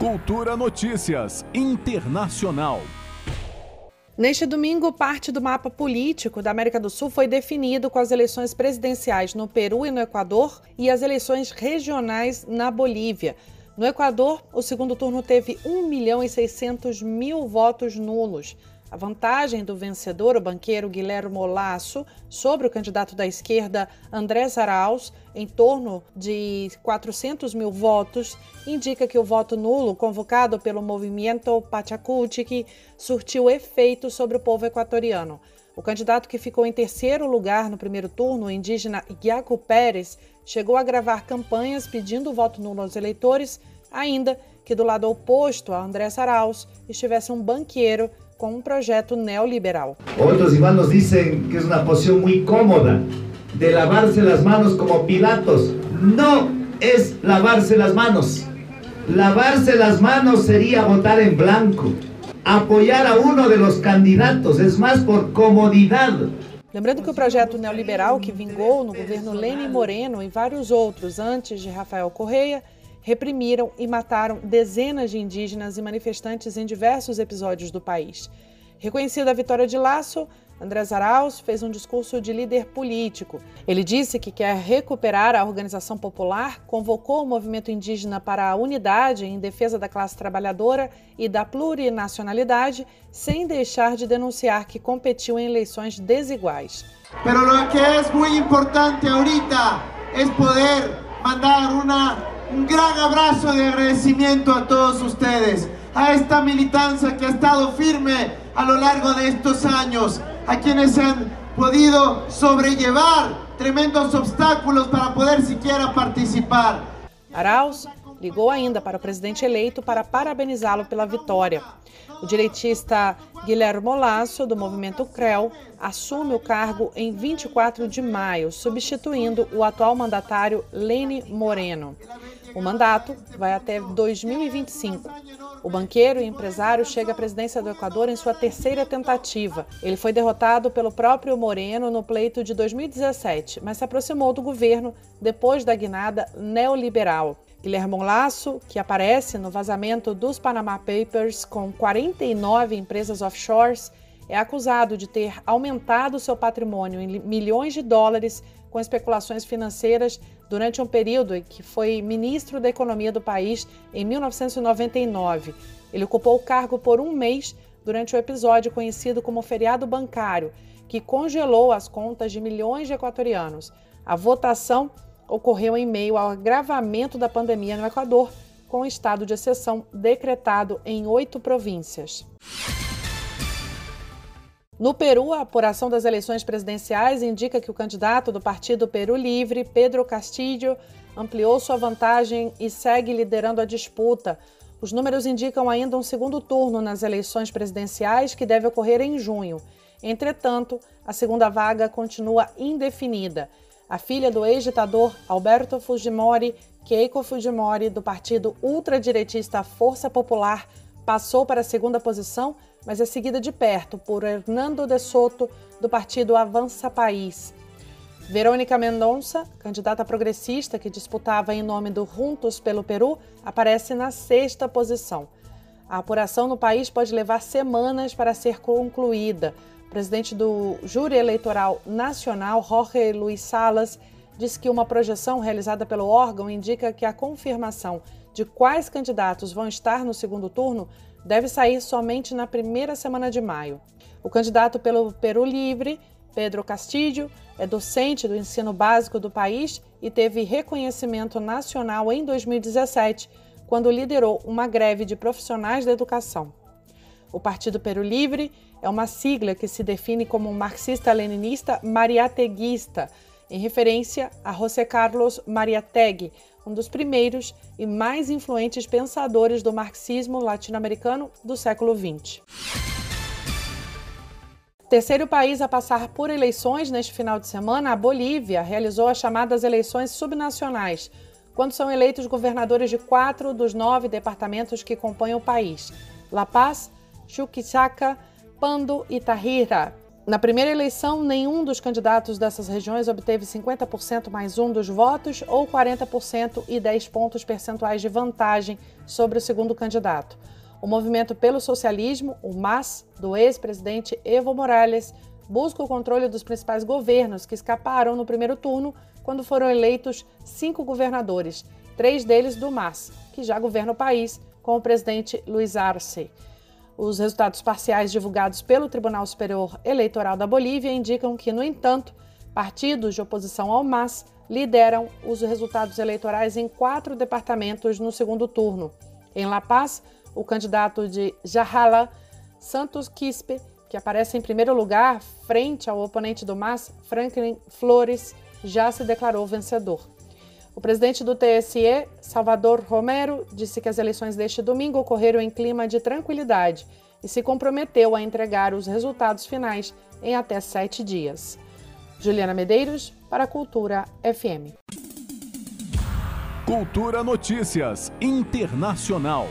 Cultura Notícias Internacional. Neste domingo, parte do mapa político da América do Sul foi definido com as eleições presidenciais no Peru e no Equador e as eleições regionais na Bolívia. No Equador, o segundo turno teve 1 milhão e 600 mil votos nulos. A vantagem do vencedor, o banqueiro Guilherme Lasso, sobre o candidato da esquerda Andrés Arauz, em torno de 400 mil votos, indica que o voto nulo convocado pelo movimento Pachacutic surtiu efeito sobre o povo equatoriano. O candidato que ficou em terceiro lugar no primeiro turno, o indígena Iaco Pérez, chegou a gravar campanhas pedindo voto nulo aos eleitores, ainda que do lado oposto a Andrés Arauz estivesse um banqueiro com um projeto neoliberal. Outros irmãos dizem que é uma posição muito cómoda de lavarse las manos como Pilatos. No es lavarse las manos. Lavarse las manos sería votar en blanco, apoyar a uno de los candidatos, es más por comodidad. Lembrando que o projeto neoliberal que vingou no governo Lênin Moreno e vários outros antes de Rafael Correia reprimiram e mataram dezenas de indígenas e manifestantes em diversos episódios do país. Reconhecida a vitória de Laço, Andrés Arauz fez um discurso de líder político. Ele disse que quer recuperar a organização popular, convocou o movimento indígena para a unidade em defesa da classe trabalhadora e da plurinacionalidade, sem deixar de denunciar que competiu em eleições desiguais. Pero lo que es muy importante ahorita es poder mandar una, un gran abrazo de agradecimiento a todos ustedes, a esta militancia que ha estado firme a lo largo de estos años a quienes han podido sobrellevar tremendos obstáculos para poder siquiera participar. Arauz ligou ainda para o presidente eleito para parabenizá-lo pela vitória. O direitista Guilherme Lasso, do movimento CREL, assume o cargo em 24 de maio, substituindo o atual mandatário Lene Moreno. O mandato vai até 2025. O banqueiro e empresário chega à presidência do Equador em sua terceira tentativa. Ele foi derrotado pelo próprio Moreno no pleito de 2017, mas se aproximou do governo depois da guinada neoliberal. Guilherme Lasso, que aparece no vazamento dos Panama Papers com 49 empresas offshores, é acusado de ter aumentado seu patrimônio em milhões de dólares com especulações financeiras durante um período em que foi ministro da Economia do país em 1999. Ele ocupou o cargo por um mês durante o episódio conhecido como feriado bancário, que congelou as contas de milhões de equatorianos. A votação ocorreu em meio ao agravamento da pandemia no Equador, com o estado de exceção decretado em oito províncias. No Peru, a apuração das eleições presidenciais indica que o candidato do Partido Peru Livre, Pedro Castillo, ampliou sua vantagem e segue liderando a disputa. Os números indicam ainda um segundo turno nas eleições presidenciais que deve ocorrer em junho. Entretanto, a segunda vaga continua indefinida. A filha do ex-ditador Alberto Fujimori, Keiko Fujimori, do partido ultradireitista Força Popular, passou para a segunda posição mas é seguida de perto por Hernando de Soto, do partido Avança País. Verônica Mendonça, candidata progressista que disputava em nome do Juntos pelo Peru, aparece na sexta posição. A apuração no país pode levar semanas para ser concluída. O presidente do Júri Eleitoral Nacional, Jorge Luiz Salas, disse que uma projeção realizada pelo órgão indica que a confirmação de quais candidatos vão estar no segundo turno deve sair somente na primeira semana de maio. O candidato pelo Peru Livre, Pedro Castillo, é docente do ensino básico do país e teve reconhecimento nacional em 2017, quando liderou uma greve de profissionais da educação. O Partido Peru Livre é uma sigla que se define como marxista-leninista mariateguista, em referência a José Carlos Mariátegui, um dos primeiros e mais influentes pensadores do marxismo latino-americano do século XX. Terceiro país a passar por eleições neste final de semana, a Bolívia realizou as chamadas eleições subnacionais, quando são eleitos governadores de quatro dos nove departamentos que compõem o país: La Paz, Chuquisaca, Pando e Tarija. Na primeira eleição, nenhum dos candidatos dessas regiões obteve 50% mais um dos votos ou 40% e 10 pontos percentuais de vantagem sobre o segundo candidato. O Movimento pelo Socialismo, o MAS, do ex-presidente Evo Morales, busca o controle dos principais governos que escaparam no primeiro turno, quando foram eleitos cinco governadores, três deles do MAS, que já governa o país, com o presidente Luiz Arce. Os resultados parciais divulgados pelo Tribunal Superior Eleitoral da Bolívia indicam que, no entanto, partidos de oposição ao MAS lideram os resultados eleitorais em quatro departamentos no segundo turno. Em La Paz, o candidato de Jajala, Santos Quispe, que aparece em primeiro lugar frente ao oponente do MAS, Franklin Flores, já se declarou vencedor. O presidente do TSE, Salvador Romero, disse que as eleições deste domingo ocorreram em clima de tranquilidade e se comprometeu a entregar os resultados finais em até sete dias. Juliana Medeiros, para a Cultura FM. Cultura Notícias Internacional.